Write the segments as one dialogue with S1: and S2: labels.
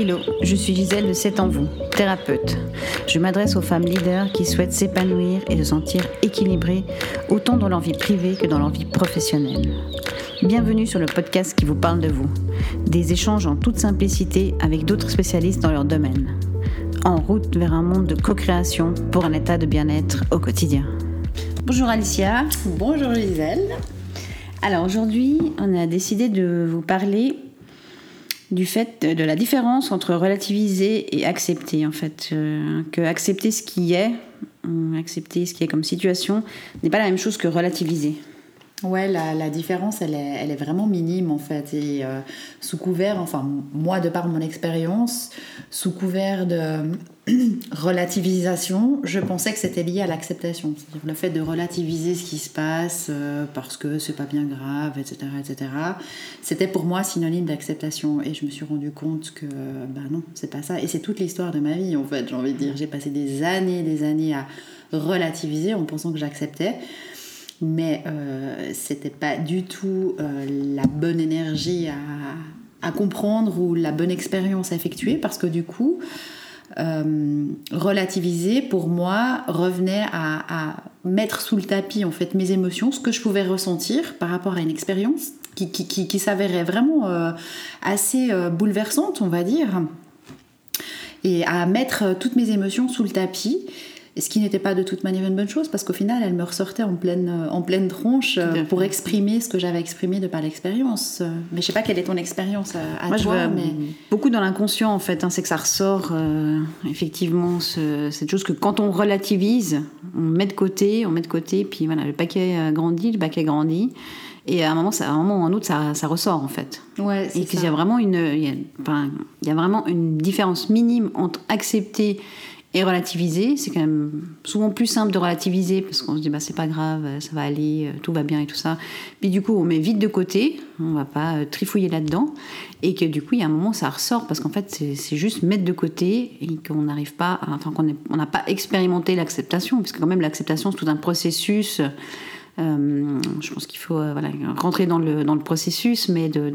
S1: Hello, je suis Gisèle de C'est en vous, thérapeute. Je m'adresse aux femmes leaders qui souhaitent s'épanouir et se sentir équilibrées autant dans leur vie privée que dans leur vie professionnelle. Bienvenue sur le podcast qui vous parle de vous. Des échanges en toute simplicité avec d'autres spécialistes dans leur domaine. En route vers un monde de co-création pour un état de bien-être au quotidien. Bonjour Alicia.
S2: Bonjour Gisèle.
S1: Alors aujourd'hui, on a décidé de vous parler du fait de la différence entre relativiser et accepter en fait. Euh, que accepter ce qui est euh, accepter ce qui est comme situation n'est pas la même chose que relativiser
S2: Ouais, la, différence, elle est, elle est, vraiment minime en fait. Et euh, sous couvert, enfin, moi, de par mon expérience, sous couvert de relativisation, je pensais que c'était lié à l'acceptation. C'est-à-dire le fait de relativiser ce qui se passe euh, parce que c'est pas bien grave, etc., etc. C'était pour moi synonyme d'acceptation. Et je me suis rendu compte que, ben non, c'est pas ça. Et c'est toute l'histoire de ma vie en fait, j'ai envie de dire. J'ai passé des années, des années à relativiser en pensant que j'acceptais mais euh, c'était pas du tout euh, la bonne énergie à, comprendre ou la bonne expérience à effectuer parce que du coup, euh, relativiser pour moi revenait à, mettre sous le tapis en fait mes émotions, ce que je pouvais ressentir par rapport à une expérience qui, qui, qui, s'avérait vraiment euh, assez bouleversante, on va dire, et à mettre toutes mes émotions sous le tapis ce qui n'était pas de toute manière une bonne chose, parce qu'au final, elle me ressortait en pleine, euh, en pleine tronche euh, pour exprimer ce que j'avais exprimé de par l'expérience. Mais je sais pas quelle est ton expérience euh, à,
S1: Moi,
S2: toi.
S1: Je
S2: mais...
S1: Beaucoup dans l'inconscient, en fait. Hein, c'est que ça ressort, effectivement, ce, cette chose que quand on relativise, on met de côté, on met de côté, puis voilà, le paquet grandit, le paquet grandit. Et à un moment, ça, à un moment ou un autre, ça, ça ressort en fait.
S2: Ouais,
S1: et qu'il y a vraiment une, il y a, enfin, il y a vraiment une différence minime entre accepter et relativiser, c'est quand même souvent plus simple de relativiser parce qu'on se dit bah c'est pas grave, ça va aller, tout va bien et tout ça. Puis du coup on met vite de côté, on va pas trifouiller là-dedans et que du coup il y a un moment ça ressort parce qu'en fait c'est juste mettre de côté et qu'on n'arrive pas, à, enfin qu'on n'a pas expérimenté l'acceptation puisque quand même l'acceptation c'est tout un processus. Euh, je pense qu'il faut euh, voilà, rentrer dans le, dans le processus, mais de,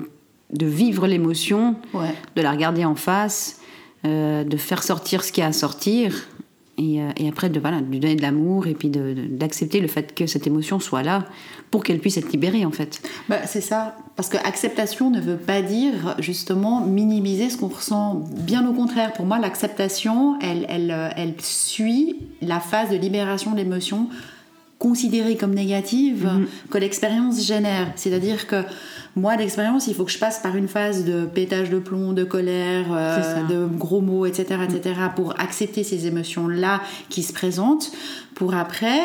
S1: de vivre l'émotion,
S2: ouais.
S1: de la regarder en face euh, de faire sortir ce qu'il y a à sortir et, euh, et après de, voilà, de lui donner de l'amour et puis d'accepter le fait que cette émotion soit là pour qu'elle puisse être libérée en fait.
S2: Bah, c'est ça, parce que acceptation ne veut pas dire justement minimiser ce qu'on ressent. Bien au contraire, pour moi l'acceptation, elle, elle, euh, elle suit la phase de libération de l'émotion considérée comme négative
S1: Mhm.
S2: mmh. que l'expérience génère. C'est-à-dire que moi, l'expérience, il faut que je passe par une phase de pétage de plomb, de colère, euh, de gros mots, etc., etc., pour accepter ces émotions-là qui se présentent, pour après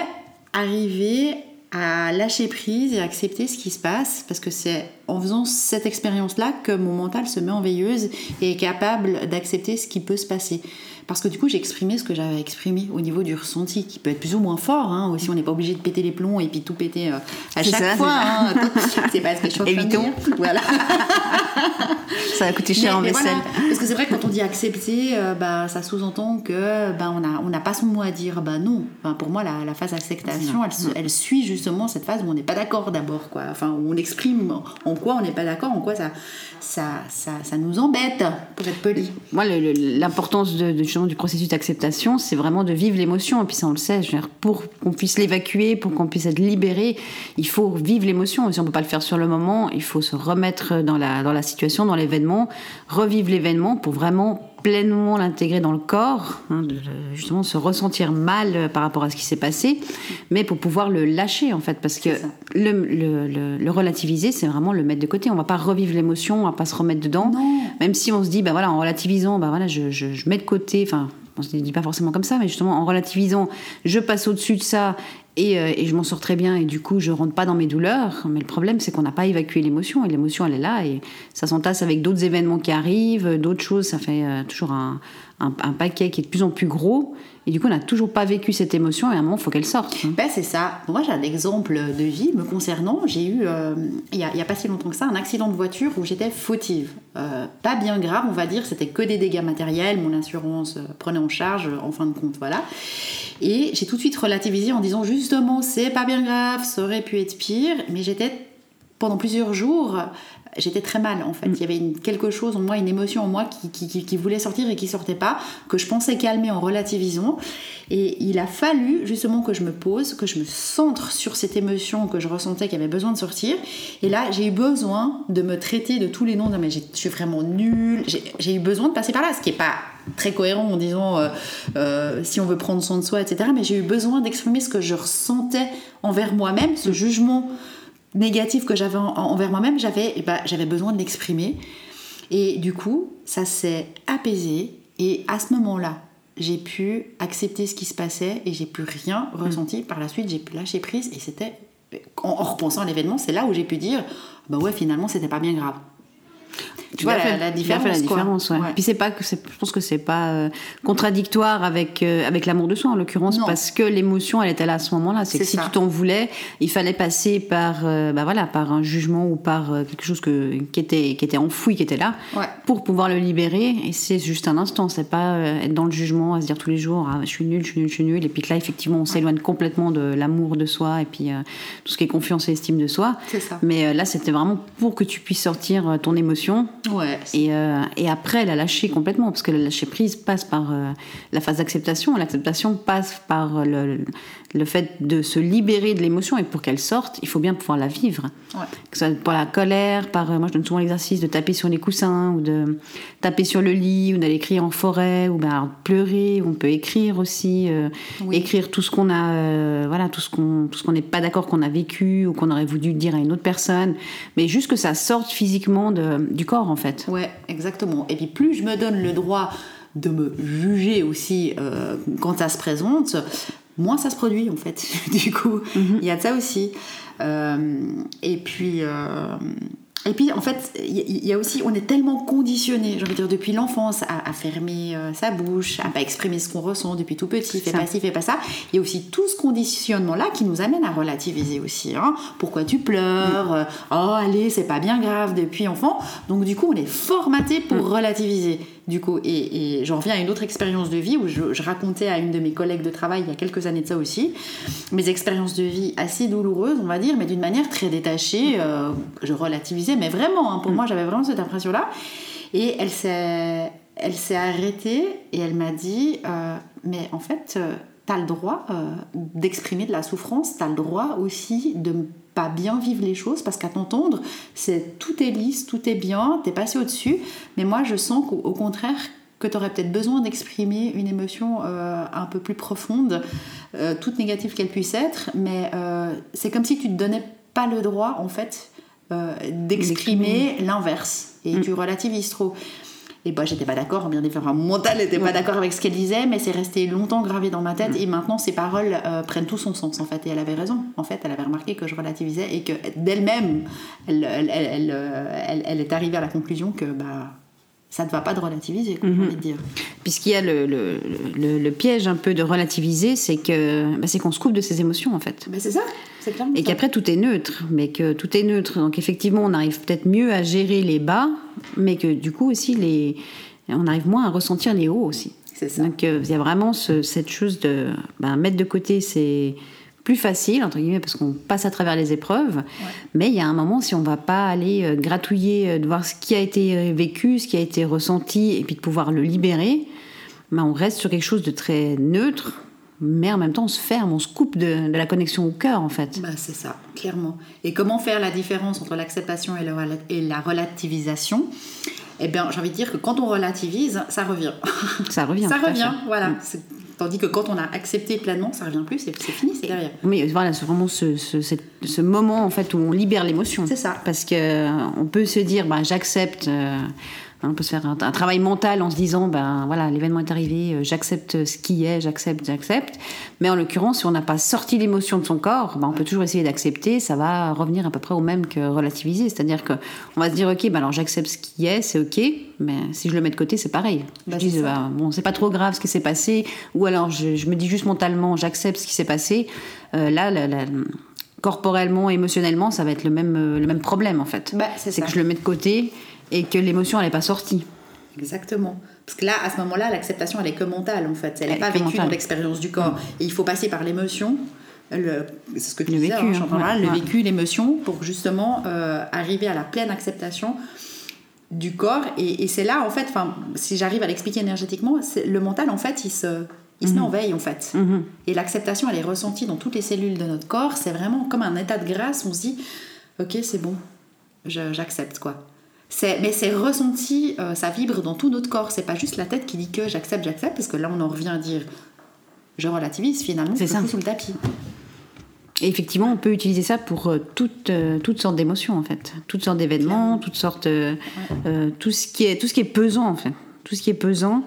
S2: arriver à lâcher prise et accepter ce qui se passe, parce que c'est en faisant cette expérience-là que mon mental se met en veilleuse et est capable d'accepter ce qui peut se passer. Parce que du coup, j'ai exprimé ce que j'avais exprimé au niveau du ressenti, qui peut être plus ou moins fort. Hein. Aussi, on n'est pas obligé de péter les plombs et puis tout péter euh, à chaque
S1: ça,
S2: fois. Hein. C'est pas ce que je suis en train de dire. Voilà.
S1: Ça va coûter cher
S2: Mais-
S1: en
S2: mais
S1: vaisselle.
S2: voilà. Parce que c'est vrai on dit accepter, euh, bah, ça sous-entend que bah, on n'a on pas son mot à dire. Bah non. Enfin, pour moi, la, la phase acceptation, elle, suit justement cette phase où on n'est pas d'accord d'abord. quoi. Enfin, où on exprime en quoi on n'est pas d'accord, en quoi ça, ça, ça, ça nous embête, pour être poli.
S1: Moi, l'importance de, de- justement du processus d'acceptation, c'est vraiment de vivre l'émotion. Et puis ça, on le sait, je veux dire, pour qu'on puisse l'évacuer, pour qu'on puisse être libéré, il faut vivre l'émotion. Et si on ne peut pas le faire sur le moment, il faut se remettre dans la, dans la situation, dans l'événement, revivre l'événement pour vraiment pleinement l'intégrer dans le corps, hein, de- justement se ressentir mal euh, par rapport à ce qui s'est passé, mais pour pouvoir le lâcher en fait, parce que le, le- le- le relativiser, c'est vraiment le mettre de côté. On va pas revivre l'émotion, on va pas se remettre dedans.
S2: Non.
S1: Même si on se dit, bah voilà, en relativisant, bah voilà, je, je- je mets de côté, enfin, on se dit pas forcément comme ça, mais justement en relativisant, je passe au-dessus de ça et, euh, et je m'en sors très bien. Et du coup je rentre pas dans mes douleurs. Mais le problème c'est qu'on n'a pas évacué l'émotion. Et l'émotion elle est là. Et ça s'entasse avec d'autres événements qui arrivent, d'autres choses, ça fait euh, toujours un paquet qui est de plus en plus gros et du coup on n'a toujours pas vécu cette émotion et à un moment il faut qu'elle sorte. hein.
S2: Ben, c'est ça. Moi, j'ai un exemple de vie me concernant. J'ai eu, euh, il n'y a, pas si longtemps que ça, un accident de voiture où j'étais fautive. Euh, pas bien grave, on va dire, c'était que des dégâts matériels. Mon assurance euh, prenait en charge, euh, en fin de compte, voilà. Et j'ai tout de suite relativisé en disant justement, c'est pas bien grave, ça aurait pu être pire, mais j'étais pendant plusieurs jours, j'étais très mal en fait. Mm. Il y avait une, quelque chose en moi, une émotion en moi qui, qui, voulait sortir et qui sortait pas, que je pensais calmer en relativisant. Et il a fallu justement que je me pose, que je me centre sur cette émotion que je ressentais qui avait besoin de sortir. Et là, j'ai eu besoin de me traiter de tous les noms. mais je suis vraiment nulle. J'ai eu besoin de passer par là, ce qui est pas très cohérent en disant euh, euh, si on veut prendre soin de soi, etc. Mais j'ai eu besoin d'exprimer ce que je ressentais envers moi-même, ce jugement négatif que j'avais envers moi-même, j'avais j'avais besoin de l'exprimer. Et du coup, ça s'est apaisé. Et à ce moment-là, j'ai pu accepter ce qui se passait et j'ai plus rien mm. ressenti. Par la suite, j'ai pu lâcher prise et c'était, en, en repensant à l'événement, c'est là où j'ai pu dire, bah ouais, finalement, c'était pas bien grave.
S1: Tu vois la, différence. la différence ouais. Puis c'est pas que je pense que c'est pas euh, contradictoire avec euh, avec l'amour de soi en l'occurrence parce que l'émotion elle était là à ce moment-là. C'est que si tu t'en voulais, il fallait passer par euh, bah voilà par un jugement ou par quelque chose que, qui était qui était enfoui, qui était là pour pouvoir le libérer. Et c'est juste un instant. C'est pas être dans le jugement à se dire tous les jours ah, je suis nul, je suis nul, je suis nul. Et puis que là effectivement on s'éloigne complètement de l'amour de soi et puis tout ce qui est confiance et estime de soi.
S2: Ça.
S1: Mais là c'était vraiment pour que tu puisses sortir ton émotion Euh, et, après, elle a lâché complètement, parce que la lâcher prise passe par euh, la phase d'acceptation. L'acceptation passe par le, le, fait de se libérer de l'émotion. Et pour qu'elle sorte, il faut bien pouvoir la vivre.
S2: Ouais.
S1: Que ce soit pour la colère, par. Euh, moi, je donne souvent l'exercice de taper sur les coussins, ou de taper sur le lit, ou d'aller crier en forêt, ou ben, pleurer. On peut écrire aussi. Écrire tout ce qu'on a. voilà, tout ce qu'on tout ce qu'on n'est pas d'accord qu'on a vécu, ou qu'on aurait voulu dire à une autre personne. Mais juste que ça sorte physiquement de, du corps en fait.
S2: Ouais, exactement. Et puis plus je me donne le droit de me juger aussi euh, quand ça se présente, moins ça se produit en fait. du coup, mhm. il y a de ça aussi. Euh, et puis. Euh, et puis, en fait, il y, a aussi, on est tellement conditionné, j'ai envie de dire, depuis l'enfance, à, fermer euh, sa bouche, à pas exprimer ce qu'on ressent depuis tout petit, fais pas ci, fais pas ça. Il y a aussi tout ce conditionnement-là qui nous amène à relativiser aussi. Hein. Pourquoi tu pleures? Mm. Oh, allez, c'est pas bien grave depuis enfant. Donc, du coup, on est formaté pour mm. relativiser du coup. Et, j'en reviens à une autre expérience de vie où je, racontais à une de mes collègues de travail il y a quelques années de ça aussi, mes expériences de vie assez douloureuses, on va dire, mais d'une manière très détachée. Euh, je relativisais, mais vraiment, hein, pour mm. moi, j'avais vraiment cette impression-là. Et elle s'est, elle s'est arrêtée et elle m'a dit, euh, mais en fait, euh, tu as le droit d'exprimer de la souffrance, tu as le droit aussi de pas bien vivre les choses parce qu'à t'entendre, c'est tout est lisse, tout est bien, t'es passé au-dessus. Mais moi, je sens qu'au contraire, que tu aurais peut-être besoin d'exprimer une émotion euh, un peu plus profonde, euh, toute négative qu'elle puisse être, mais euh, c'est comme si tu te donnais pas le droit, en fait, d'exprimer l'inverse. Et mm. tu relativises trop. Et bah, j'étais pas d'accord, bien différent. Mon mental n'était pas d'accord avec ce qu'elle disait, mais c'est resté longtemps gravé dans ma tête. Mm. Et maintenant, ces paroles euh, prennent tout son sens, en fait. Et elle avait raison. En fait, elle avait remarqué que je relativisais et que d'elle-même, elle, elle, elle, elle, elle est arrivée à la conclusion que bah, ça ne va pas de relativiser, comme mm envie de dire.
S1: Puisqu'il y a le, le, le, piège un peu de relativiser, c'est que bah, c'est qu'on se coupe de ses émotions, en fait.
S2: Bah, c'est ça.
S1: Et qu'après tout est neutre, mais que tout est neutre. Donc effectivement, on arrive peut-être mieux à gérer les bas, mais que du coup aussi, les... on arrive moins à ressentir les hauts aussi.
S2: C'est ça.
S1: Donc euh, il y a vraiment cette chose de ben, mettre de côté c'est plus facile, entre guillemets, parce qu'on passe à travers les épreuves. Mais il y a un moment, si on ne va pas aller euh, gratouiller, euh, de voir ce qui a été vécu, ce qui a été ressenti, et puis de pouvoir le libérer, ben, on reste sur quelque chose de très neutre, mais en même temps on se ferme, on se coupe de, la connexion au cœur en fait.
S2: Bah, c'est ça, clairement. Et comment faire la différence entre l'acceptation et, et, la relativisation? Eh bien, j'ai envie de dire que quand on relativise, ça revient.
S1: Ça revient.
S2: ça revient, voilà. Mm. Tandis que quand on a accepté pleinement, ça revient plus, c'est fini, c'est derrière.
S1: Mais voilà, c'est vraiment ce, ce, moment en fait où on libère l'émotion.
S2: C'est ça.
S1: Parce que euh, on peut se dire, bah, j'accepte. Euh, on peut se faire un, travail mental en se disant, ben voilà, l'événement est arrivé, euh, j'accepte ce qui est, j'accepte, j'accepte. Mais en l'occurrence, si on n'a pas sorti l'émotion de son corps, ben on peut toujours essayer d'accepter. Ça va revenir à peu près au même que relativiser. C'est-à-dire que on va se dire, ok, ben alors j'accepte ce qui est, c'est ok. Mais si je le mets de côté, c'est pareil. je bah, dis, ben, bon, c'est pas trop grave ce qui s'est passé. Ou alors je, me dis juste mentalement, j'accepte ce qui s'est passé. Euh, là, corporellement, émotionnellement, ça va être le même, euh, le même problème en fait.
S2: Bah, c'est
S1: que je le mets de côté et que l'émotion, elle n'est pas sortie.
S2: Exactement. Parce que là, à ce moment-là, l'acceptation, elle est que mentale, en fait. Elle n'est pas vécue dans l'expérience du corps. Et il faut passer par l'émotion le, c'est ce que tu
S1: Le
S2: disais,
S1: vécu,
S2: hein,
S1: hein, ouais,
S2: mal, le vécu, l'émotion, pour justement euh, arriver à la pleine acceptation du corps. Et, et c'est là, en fait, si j'arrive à l'expliquer énergétiquement, le mental, en fait, il se, il se met en veille, en fait.
S1: Mhm.
S2: Et l'acceptation, elle est ressentie dans toutes les cellules de notre corps. C'est vraiment comme un état de grâce. On se dit, ok, c'est bon, j'accepte, quoi. C'est, mais c'est ressenti, euh, ça vibre dans tout notre corps. C'est pas juste la tête qui dit que j'accepte, j'accepte, parce que là, on en revient à dire, je relativise, finalement,
S1: C'est ça.
S2: sous le tapis.
S1: Et effectivement, on peut utiliser ça pour euh, toutes, euh, toutes sortes d'émotions, en fait. Toutes sortes d'événements, toutes sortes. tout, ce qui est, tout ce qui est pesant, en fait. Tout ce qui est pesant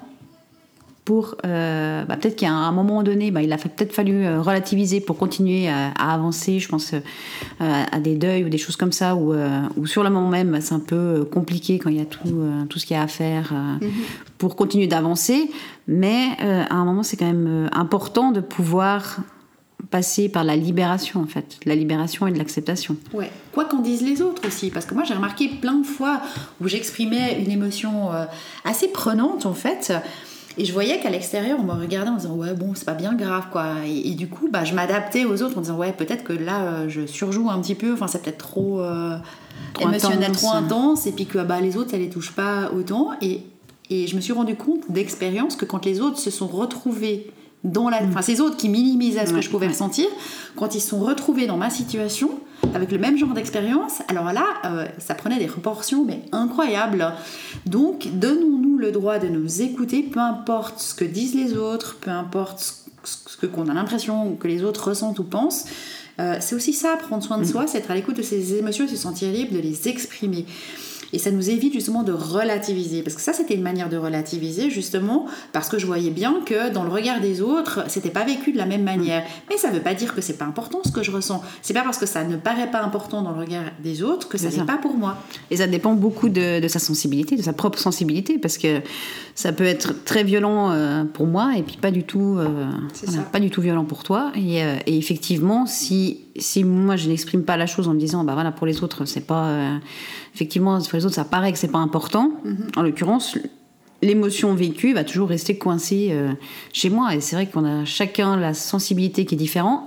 S1: pour. euh, bah, peut-être qu'à un moment donné, bah, il a peut-être fallu euh, relativiser pour continuer à, à avancer. Je pense euh, à des deuils ou des choses comme ça, où, euh, où sur le moment même, bah, c'est un peu compliqué quand il y a tout, tout ce qu'il y a à faire euh, pour continuer d'avancer. Mais à un moment, c'est quand même important de pouvoir passer par la libération en fait, la libération et de l'acceptation.
S2: Ouais. Quoi qu'en disent les autres aussi, parce que moi j'ai remarqué plein de fois où j'exprimais une émotion assez prenante en fait, et je voyais qu'à l'extérieur on me regardait en disant ouais bon c'est pas bien grave quoi, et, et du coup bah, je m'adaptais aux autres en disant ouais peut-être que là euh, je surjoue un petit peu, enfin c'est peut-être trop, euh,
S1: Trop
S2: émotionnel,
S1: intense.
S2: trop intense, et puis que bah, les autres ça les touche pas autant, et, et je me suis rendu compte d'expérience que quand les autres se sont retrouvés dans la, enfin ces autres qui minimisaient ce que je pouvais
S1: ouais.
S2: ressentir, quand ils se sont retrouvés dans ma situation, avec le même genre d'expérience, alors là, euh, ça prenait des proportions mais incroyables. Donc, donnons-nous le droit de nous écouter, peu importe ce que disent les autres, peu importe ce qu'on a l'impression que les autres ressentent ou pensent. Euh, c'est aussi ça, prendre soin de soi, c'est être à l'écoute de ses émotions et se sentir libre de les exprimer. Et ça nous évite justement de relativiser. Parce que ça, c'était une manière de relativiser, justement, parce que je voyais bien que dans le regard des autres, c'était pas vécu de la même manière. Mais ça veut pas dire que c'est pas important ce que je ressens. C'est pas parce que ça ne paraît pas important dans le regard des autres que ça n'est pas pour moi.
S1: Et ça dépend beaucoup de, de sa sensibilité, de sa propre sensibilité, parce que ça peut être très violent euh, pour moi et puis pas du tout, euh, voilà, pas du tout violent pour toi. Et, euh, et effectivement, si si moi je n'exprime pas la chose en me disant bah voilà pour les autres c'est pas effectivement pour les autres ça paraît que c'est pas important. En l'occurrence l'émotion vécue va toujours rester coincée euh, chez moi et c'est vrai qu'on a chacun la sensibilité qui est différente,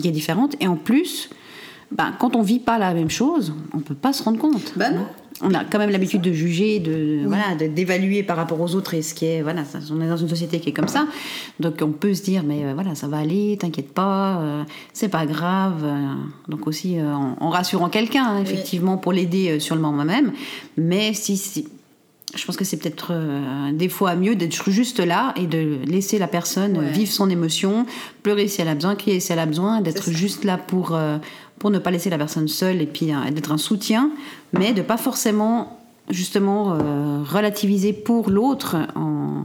S1: qui est différente et en plus ben, quand on vit pas la même chose, on peut pas se rendre compte.
S2: Bah non.
S1: On a quand même l'habitude de juger, de voilà, d'évaluer par rapport aux autres et ce qui est voilà, ça- on est dans une société qui est comme ça, donc on peut se dire mais euh, voilà ça va aller, t'inquiète pas, euh, c'est pas grave. euh, donc aussi euh, en, en rassurant quelqu'un hein, effectivement pour l'aider sur le moment même, mais si, si je pense que c'est peut-être des fois mieux d'être juste là et de laisser la personne
S2: Ouais.
S1: vivre son émotion, pleurer si elle a besoin, crier si elle a besoin, d'être juste là pour, pour ne pas laisser la personne seule et puis euh, d'être un soutien, mais de pas forcément justement euh, relativiser pour l'autre en,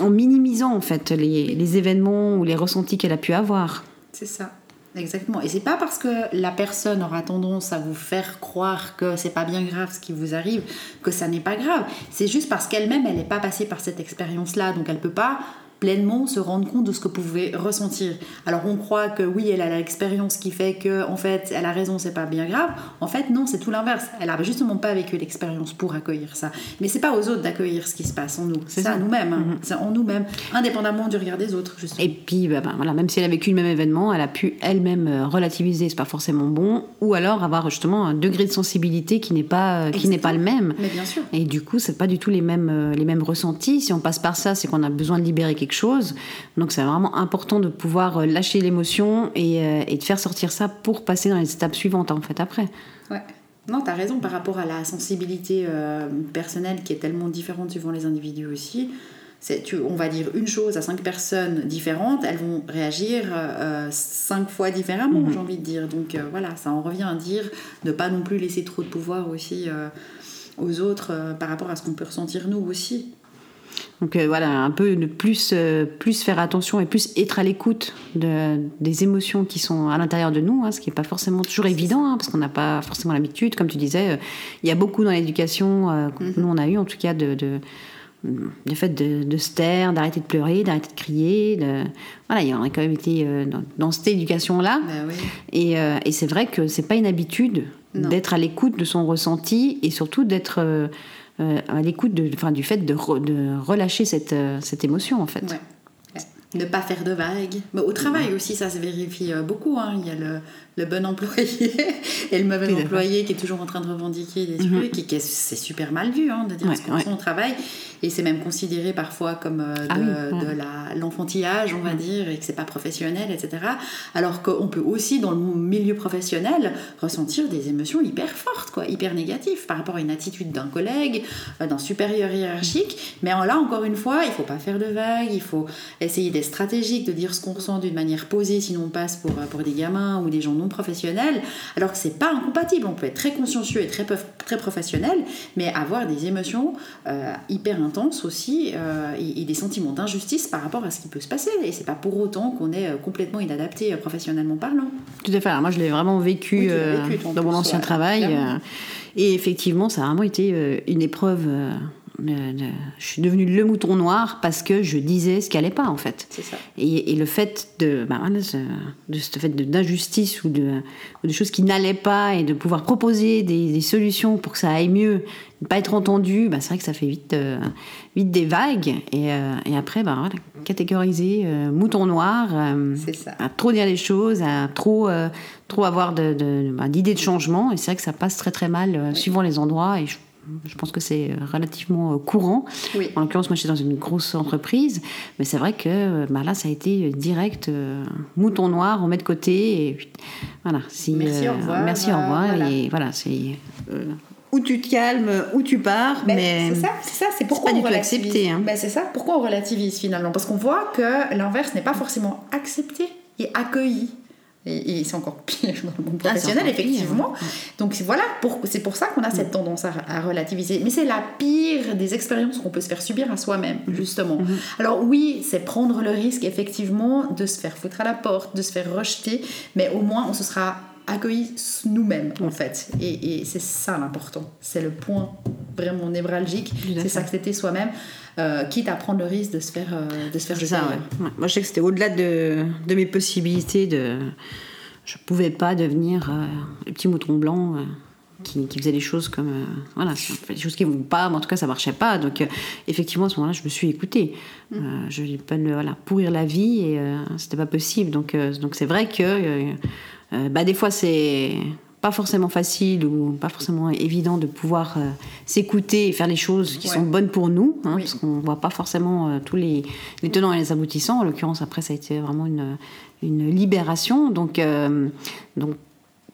S1: en minimisant en fait les, les événements ou les ressentis qu'elle a pu avoir.
S2: C'est ça. Exactement. Et c'est pas parce que la personne aura tendance à vous faire croire que c'est pas bien grave ce qui vous arrive que ça n'est pas grave. C'est juste parce qu'elle-même, elle n'est pas passée par cette expérience-là. Donc elle peut pas pleinement se rendre compte de ce que vous pouvez ressentir. Alors on croit que oui, elle a l'expérience qui fait que en fait, elle a raison, c'est pas bien grave. En fait, non, c'est tout l'inverse. Elle a justement pas vécu l'expérience pour accueillir ça. Mais c'est pas aux autres d'accueillir ce qui se passe en nous. C'est
S1: ça.
S2: nous-mêmes. hein. C'est en nous-mêmes, indépendamment du regard des autres, justement.
S1: Et puis, bah, bah, voilà, même si elle a vécu le même événement, elle a pu elle-même euh, relativiser, c'est pas forcément bon, ou alors avoir justement un degré de sensibilité qui n'est pas, euh, qui n'est pas le même.
S2: Mais bien sûr.
S1: Et du coup, c'est pas du tout les mêmes, euh, les mêmes ressentis. Si on passe par ça, c'est qu'on a besoin de libérer quelque chose. Donc, c'est vraiment important de pouvoir euh, lâcher l'émotion et, euh, et de faire sortir ça pour passer dans les étapes suivantes, en fait, après.
S2: Ouais. Non, tu as raison par rapport à la sensibilité euh, personnelle qui est tellement différente suivant les individus aussi. Tu, on va dire une chose à cinq personnes différentes, elles vont réagir euh, cinq fois différemment, j'ai envie de dire. Donc voilà, ça en revient à dire ne pas non plus laisser trop de pouvoir aussi aux autres euh, par rapport à ce qu'on peut ressentir nous aussi.
S1: Donc euh, voilà, un peu de plus, euh, plus faire attention et plus être à l'écoute de, des émotions qui sont à l'intérieur de nous, hein, ce qui n'est pas forcément toujours évident, hein, parce qu'on n'a pas forcément l'habitude. Comme tu disais, euh, il y a beaucoup dans l'éducation que nous on a eu, en tout cas, de, de, le fait de, de se taire, d'arrêter de pleurer, d'arrêter de crier. De... Voilà, il y en a quand même été dans, dans cette éducation-là.
S2: Bah oui.
S1: Et, et c'est vrai que c'est pas une habitude d'être à l'écoute de son ressenti et surtout d'être euh, à l'écoute de, enfin, du fait de, re- de relâcher cette, euh, cette émotion en fait.
S2: Ouais. ne pas faire de vagues. Mais au travail aussi, ça se vérifie euh, beaucoup. Hein. Il y a le, le bon employé et le mauvais employé qui est toujours en train de revendiquer des mhm. trucs et c'est super mal vu hein, de dire ce qu'on travaille et c'est même considéré parfois comme euh, ah de, l'enfantillage on va mhm. dire et que c'est pas professionnel etc alors qu'on peut aussi dans le milieu professionnel ressentir des émotions hyper fortes quoi hyper négatives par rapport à une attitude d'un collègue euh, d'un supérieur hiérarchique. Mais là encore une fois il faut pas faire de vagues il faut essayer d'être stratégique de dire ce qu'on ressent d'une manière posée sinon on passe pour, pour des gamins ou des gens non professionnel, alors que c'est pas incompatible. On peut être très consciencieux et très, très professionnel, mais avoir des émotions euh, hyper intenses aussi euh, et, des sentiments d'injustice par rapport à ce qui peut se passer. Et c'est pas pour autant qu'on est euh, complètement inadapté professionnellement parlant.
S1: Tout à fait. moi, je l'ai vraiment vécu, dans mon ancien travail. et effectivement, ça a vraiment été une épreuve je suis devenue le mouton noir parce que je disais ce qui allait pas en fait.
S2: Ça.
S1: Et, le fait de, bah, de, ce fait d'injustice ou de, de, choses qui n'allaient pas et de pouvoir proposer des, solutions pour que ça aille mieux, ne pas être entendu, bah, c'est vrai que ça fait vite, euh, vite des vagues. Et, euh, et après, bah, voilà, catégoriser euh, mouton noir, à trop dire les choses, à trop, trop avoir d'idées de, de, changement. Et c'est vrai que ça passe très très mal suivant les endroits. Et je je pense que c'est relativement euh, courant. En l'occurrence, moi, je suis dans une grosse entreprise, mais c'est vrai que euh, bah, là, ça a été direct euh, mouton noir, on met de côté. Et, voilà.
S2: merci, au revoir.
S1: Merci, au revoir. Et voilà, c'est où tu te calmes, où tu pars. Ben, mais
S2: c'est ça, c'est ça, c'est pourquoi on relativise. Hein. Ben, c'est ça, pourquoi on relativise finalement, parce qu'on voit que l'inverse n'est pas forcément accepté et accueilli. Et, c'est encore pire dans le monde ah, professionnel, effectivement. Donc voilà, c'est pour ça qu'on a cette mm. tendance à, relativiser. Mais c'est la pire des expériences qu'on peut se faire subir à soi-même, mm. justement. Mm-hmm. Alors oui, c'est prendre le risque, effectivement, de se faire foutre à la porte, de se faire rejeter, mais au moins on se sera accueilli nous-mêmes, en fait. Et, c'est ça l'important. C'est le point vraiment névralgique, c'est s'accepter soi-même. Euh, quitte à prendre le risque de se faire, euh, de se faire
S1: ça, Moi, je sais que c'était au-delà de, de, mes possibilités. De... Je pouvais pas devenir euh, le petit mouton blanc. Qui, qui, faisait des choses comme voilà des choses qui vont pas mais en tout cas ça marchait pas donc effectivement à ce moment-là je me suis écoutée mm. je vais pas voilà pourrir la vie et c'était pas possible donc donc c'est vrai que bah des fois c'est pas forcément facile ou pas forcément évident de pouvoir euh, s'écouter et faire les choses qui sont bonnes pour nous, hein, parce qu'on voit pas forcément euh, tous les, les, tenants et les aboutissants. En l'occurrence, après, ça a été vraiment une, une libération. Donc, euh, donc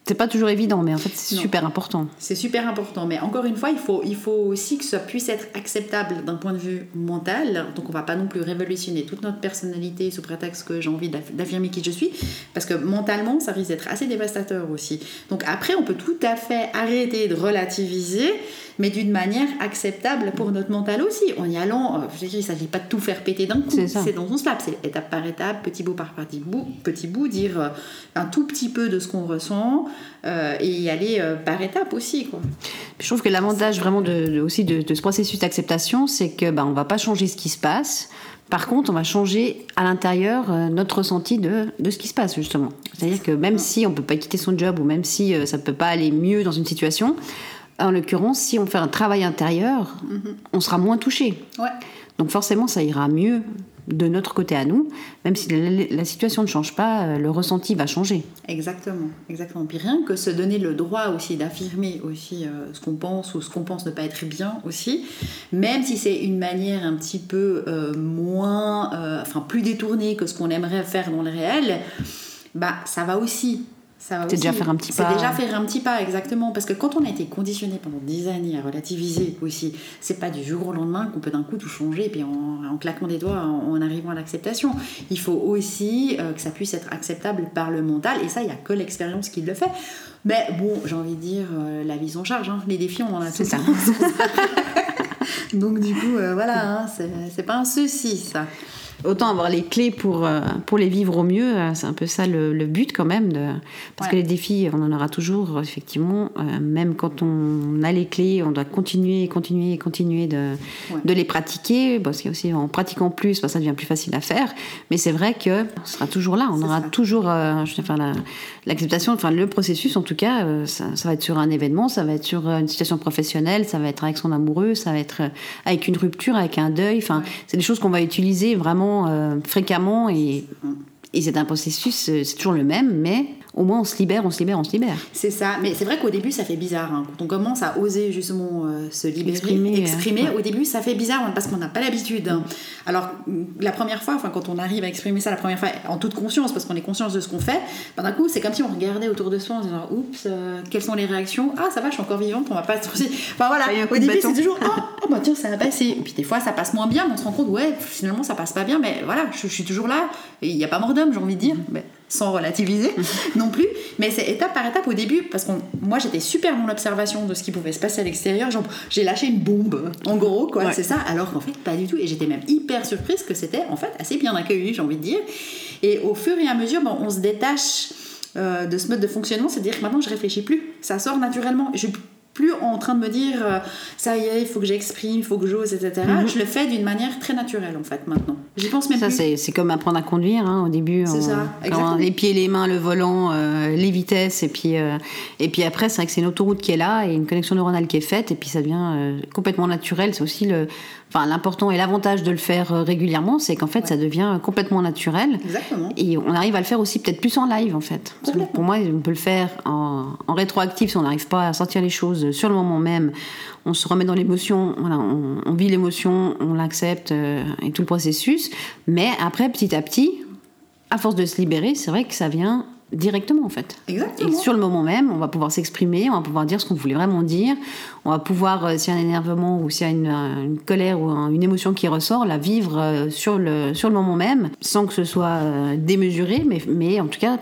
S1: c'est pas toujours évident, mais en fait, c'est super important.
S2: C'est super important, mais encore une fois, il faut, il faut aussi que ça puisse être acceptable d'un point de vue mental. Donc, on va pas non plus révolutionner toute notre personnalité sous prétexte que j'ai envie d'affirmer qui je suis, parce que mentalement, ça risque d'être assez dévastateur aussi. Donc, après, on peut tout à fait arrêter de relativiser mais d'une manière acceptable pour notre mental aussi. En y allant, euh, je veux dire, il ne s'agit pas de tout faire péter d'un coup, c'est dans son slap, c'est étape par étape, petit bout par petit bout, petit bout dire euh, un tout petit peu de ce qu'on ressent euh, et y aller par étape aussi. Quoi.
S1: Je trouve que l'avantage vraiment de, aussi de, ce processus d'acceptation, c'est que bah, on va pas changer ce qui se passe. Par contre, on va changer à l'intérieur notre ressenti de, de, ce qui se passe, justement. C'est-à-dire que même si on ne peut pas quitter son job ou même si ça ne peut pas aller mieux dans une situation, en l'occurrence, si on fait un travail intérieur, mhm. on sera moins touché. Donc forcément, ça ira mieux de notre côté à nous, même si la, situation ne change pas, euh, le ressenti va changer.
S2: Exactement, exactement. Puis rien que se donner le droit aussi d'affirmer aussi euh, ce qu'on pense ou ce qu'on pense ne pas être bien aussi, même si c'est une manière un petit peu euh, moins, enfin plus détournée que ce qu'on aimerait faire dans le réel, bah ça va aussi
S1: c'est déjà faire un petit pas.
S2: C'est déjà faire un petit pas, exactement. Parce que quand on a été conditionné pendant des années à relativiser aussi, c'est pas du jour au lendemain qu'on peut d'un coup tout changer, et puis en, claquant des doigts, en, arrivant à l'acceptation. Il faut aussi euh, que ça puisse être acceptable par le mental, et ça, il n'y a que l'expérience qui le fait. Mais bon, j'ai envie de dire, euh, la vie s'en charge. Hein. Les défis, on en a tout ça. Donc du coup, euh, voilà, hein, c'est pas un souci, ça
S1: autant avoir les clés pour, euh, pour les vivre au mieux. Euh, c'est un peu ça le, but quand même. De, parce que les défis, on en aura toujours, effectivement. Euh, même quand on a les clés, on doit continuer, continuer, continuer de, de les pratiquer. Parce qu'il aussi, en pratiquant plus, bah, ça devient plus facile à faire. Mais c'est vrai que sera toujours là. On aura toujours enfin, l'acceptation, enfin le processus en tout cas, ça, ça, va être sur un événement, ça va être sur une situation professionnelle, ça va être avec son amoureux, ça va être avec une rupture, avec un deuil. Enfin, c'est des choses qu'on va utiliser vraiment euh, fréquemment, et, et c'est un processus, euh, c'est toujours le même, mais au moins on se libère, on se libère, on se libère.
S2: C'est ça, mais c'est vrai qu'au début ça fait bizarre. hein. Quand on commence à oser justement euh, se libérer,
S1: Exprimer,
S2: exprimer,
S1: euh,
S2: au début ça fait bizarre parce qu'on n'a pas l'habitude. hein. Alors la première fois, enfin quand on arrive à exprimer ça la première fois en toute conscience, parce qu'on est conscience de ce qu'on fait, ben, d'un coup c'est comme si on regardait autour de soi en disant oups, euh, quelles sont les réactions? Ah ça va, je suis encore vivante, on va pas se Enfin voilà, au début c'est toujours oh, oh, bah tiens ça a passé. Et puis des fois ça passe moins bien, mais on se rend compte ouais finalement ça passe pas bien, mais voilà je, je suis toujours là il n'y a pas mort d'homme j'ai envie de dire. Mais, sans relativiser non plus, mais c'est étape par étape au début parce que moi j'étais super dans l'observation de ce qui pouvait se passer à l'extérieur. Genre, j'ai lâché une bombe, en gros, quoi,
S1: Ouais.
S2: c'est ça. Alors qu'en fait, pas du tout. Et j'étais même hyper surprise que c'était en fait assez bien accueilli, j'ai envie de dire. Et au fur et à mesure, bon, on se détache euh, de ce mode de fonctionnement, c'est-à-dire que maintenant je réfléchis plus, ça sort naturellement. Je suis plus en train de me dire euh, ça y est, il faut que j'exprime, il faut que j'ose, etc. Je le fais d'une manière très naturelle en fait maintenant. J'y pense même
S1: Ça,
S2: plus.
S1: c'est c'est comme apprendre à conduire. hein, Au début,
S2: C'est
S1: on-
S2: ça,
S1: quand
S2: exactement.
S1: les pieds, les mains, le volant, euh, les vitesses, et puis, euh, et puis après, c'est vrai que c'est une autoroute qui est là et une connexion neuronale qui est faite, et puis ça devient complètement naturel. C'est aussi le, enfin, l'important et l'avantage de le faire régulièrement, c'est qu'en fait, ça devient complètement naturel.
S2: Exactement.
S1: Et on arrive à le faire aussi peut-être plus en live en fait. Parce que
S2: Complètement.
S1: pour moi, on peut le faire en, en rétroactif si on n'arrive pas à sentir les choses sur le moment même. On se remet dans l'émotion, voilà, on, on vit l'émotion, on l'accepte euh, et tout le processus. Mais après, petit à petit, à force de se libérer, c'est vrai que ça vient directement en fait.
S2: Exactement.
S1: Et sur le moment même, on va pouvoir s'exprimer, on va pouvoir dire ce qu'on voulait vraiment dire, on va pouvoir, euh, s'il y a un énervement ou s'il y a une, euh, une colère ou un- une émotion qui ressort, la vivre euh, sur le, sur le moment même, sans que ce soit euh, démesuré, mais, mais en tout cas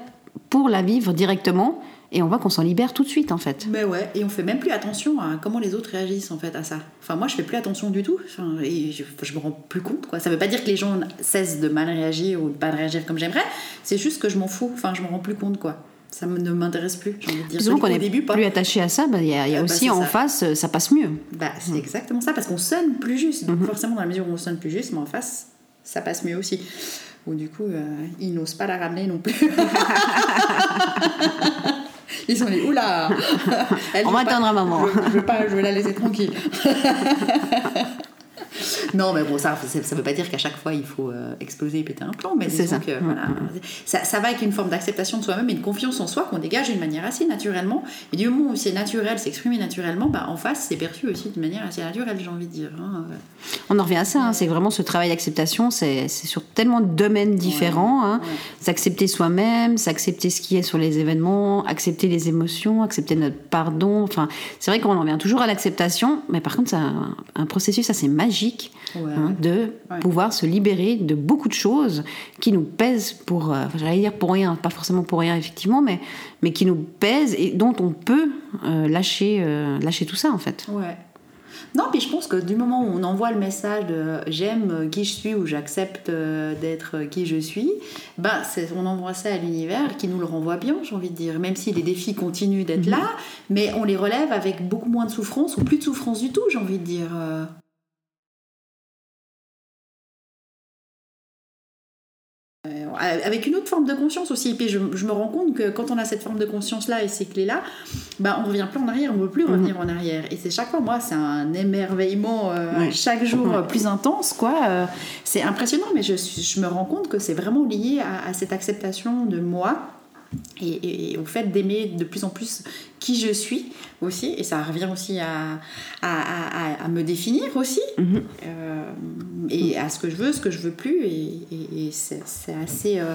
S1: pour la vivre directement, et on voit qu'on s'en libère tout de suite en fait.
S2: Mais ouais, et on fait même plus attention à comment les autres réagissent en fait à ça. Enfin, moi je fais plus attention du tout, enfin, et je, je me rends plus compte quoi. Ça veut pas dire que les gens cessent de mal réagir ou de pas réagir comme j'aimerais, c'est juste que je m'en fous, enfin, je me rends plus compte quoi. Ça ne m'intéresse plus, j'ai envie de dire.
S1: Qu'on est
S2: début, pas.
S1: plus attaché à ça, bah, il y a, il y a
S2: Ah, bah,
S1: aussi en
S2: ça.
S1: face, ça passe mieux.
S2: Bah, c'est exactement ça, parce qu'on sonne plus juste. Donc, forcément, dans la mesure où on sonne plus juste, mais en face, ça passe mieux aussi. Ou du coup, euh, ils n'osent pas la ramener non plus. ils sont dit, oula Elle,
S1: On va attendre un moment.
S2: Je, je veux pas, je veux la laisser tranquille. Non, mais bon, ça ça veut pas dire qu'à chaque fois il faut euh, exploser et péter un plan, mais
S1: C'est ça.
S2: que voilà, ça, ça va avec une forme d'acceptation de soi-même et une confiance en soi qu'on dégage d'une manière assez naturellement. Et du moment où c'est naturel, s'exprimer naturellement, bah, en face c'est perçu aussi d'une manière assez naturelle, j'ai envie de dire. hein.
S1: On en revient à ça, hein, c'est vraiment ce travail d'acceptation, c'est c'est sur tellement de domaines différents. hein.
S2: ouais.
S1: S'accepter soi-même, s'accepter ce qui est sur les événements, accepter les émotions, accepter notre pardon. Enfin, c'est vrai qu'on en revient toujours à l'acceptation, mais par contre, c'est un, un processus assez magique
S2: Ouais.
S1: hein, de
S2: Ouais.
S1: pouvoir se libérer de beaucoup de choses qui nous pèsent pour, euh, j'allais dire pour rien, pas forcément pour rien effectivement, mais, mais qui nous pèsent et dont on peut euh, lâcher, euh, lâcher tout ça en fait.
S2: Ouais. Non, puis je pense que du moment où on envoie le message de j'aime qui je suis ou j'accepte d'être qui je suis, ben c'est- on envoie ça à l'univers qui nous le renvoie bien, j'ai envie de dire. Même si les défis continuent d'être là, mais on les relève avec beaucoup moins de souffrance ou plus de souffrance du tout, j'ai envie de dire. Euh. Avec une autre forme de conscience aussi. Et puis je, je me rends compte que quand on a cette forme de conscience-là et ces clés-là, bah, on revient plus en arrière, on ne veut plus revenir en arrière. Et c'est chaque fois, moi, c'est un émerveillement euh, chaque jour euh, plus intense, quoi. Euh, c'est impressionnant, mais je, me rends compte que c'est vraiment lié à, à cette acceptation de moi. Et, au fait d'aimer de plus en plus qui je suis aussi, et ça revient aussi à, à, à- me définir aussi,
S1: Mhm.
S2: euh, et à ce que je veux, ce que je veux plus, et, et- et c'est assez. euh,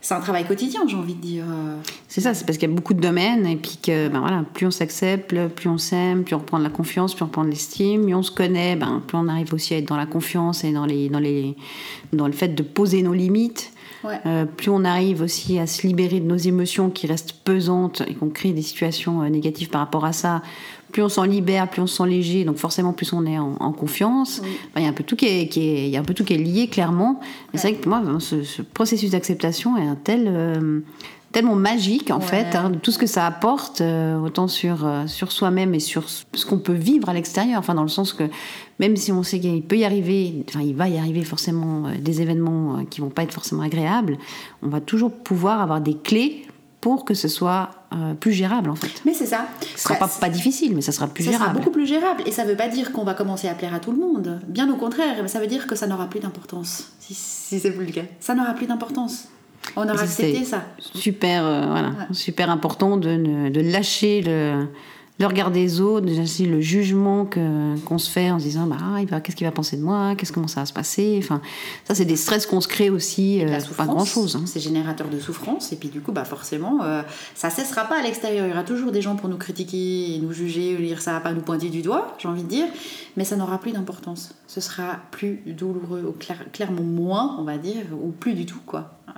S2: c'est un travail quotidien, j'ai envie de dire.
S1: C'est ça, c'est parce qu'il y a beaucoup de domaines et puis que ben voilà, plus on s'accepte, plus on s'aime, plus on reprend de la confiance, plus on reprend de l'estime, mieux on se connaît, ben, plus on arrive aussi à être dans la confiance et dans, les, dans, les, dans le fait de poser nos limites.
S2: Ouais.
S1: Euh, plus on arrive aussi à se libérer de nos émotions qui restent pesantes et qu'on crée des situations euh, négatives par rapport à ça, plus on s'en libère, plus on se sent léger, donc forcément plus on est en, en confiance.
S2: Oui.
S1: Il y a un peu tout qui est, qui est- il y a un peu tout qui est lié clairement. Mais c'est vrai que pour moi, ce processus d'acceptation est un tel, euh, tellement magique en
S2: Ouais.
S1: fait, hein, tout ce que ça apporte, euh, autant sur, euh, sur soi-même et sur ce qu'on peut vivre à l'extérieur. Enfin, dans le sens que même si on sait qu'il peut y arriver, enfin, il va y arriver forcément euh, des événements qui vont pas être forcément agréables, on va toujours pouvoir avoir des clés pour que ce soit plus gérable en fait.
S2: Mais c'est ça.
S1: Ce sera pas, pas difficile, mais ça sera plus
S2: ça
S1: gérable.
S2: sera beaucoup plus gérable. Et ça veut pas dire qu'on va commencer à plaire à tout le monde. Bien au contraire, ça veut dire que ça n'aura plus d'importance, si, si c'est plus le cas. Ça n'aura plus d'importance. On aura accepté ça.
S1: Super, euh, voilà, super important de, ne- de lâcher le, le regard des autres, le jugement qu'on se fait en se disant bah, ah, qu'est-ce qu'il va penser de moi, qu'est-ce comment ça va se passer? Enfin, ça, c'est des stress qu'on se crée aussi, euh, pas grand chose.
S2: C'est générateur de souffrance, et puis du coup, bah forcément, euh, ça cessera pas à l'extérieur. Il y aura toujours des gens pour nous critiquer, et nous juger, dire ça, pas nous pointer du doigt, j'ai envie de dire, mais ça n'aura plus d'importance. Ce sera plus douloureux, ou clair- clairement moins, on va dire, ou plus du tout, quoi. Euh,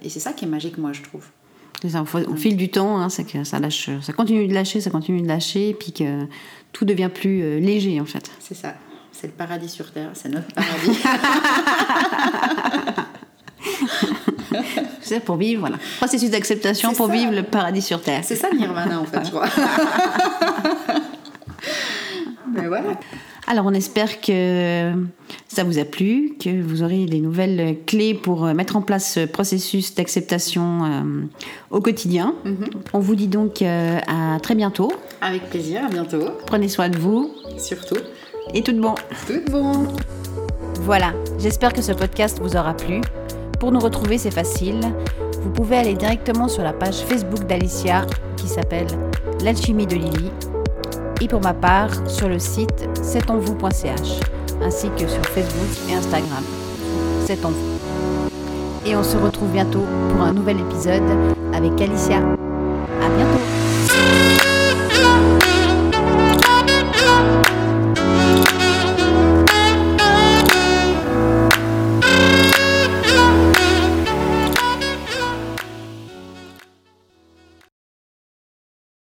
S2: et c'est ça qui est magique, moi, je trouve.
S1: Ça, au fil du temps, hein, c'est que ça lâche, ça continue de lâcher, ça continue de lâcher, et puis que tout devient plus euh, léger en fait.
S2: C'est ça. C'est le paradis sur Terre, c'est notre paradis.
S1: C'est pour vivre, voilà. Processus d'acceptation pour
S2: ça.
S1: vivre le paradis sur terre.
S2: c'est ça le nirvana, en fait, je crois. mais voilà.
S1: Alors on espère que ça vous a plu, que vous aurez les nouvelles clés pour euh, mettre en place ce processus d'acceptation euh, au quotidien. On vous dit donc euh, à très bientôt.
S2: Avec plaisir, à bientôt.
S1: Prenez soin de vous
S2: Surtout,
S1: et tout de bon.
S2: tout bon.
S1: Voilà, j'espère que ce podcast vous aura plu. Pour nous retrouver, c'est facile. Vous pouvez aller directement sur la page Facebook d'Alicia qui s'appelle L'alchimie de Lily. Et pour ma part, sur le site c'estonvous.ch ainsi que sur Facebook et Instagram. C'est en vous. Et on se retrouve bientôt pour un nouvel épisode avec Alicia. À bientôt!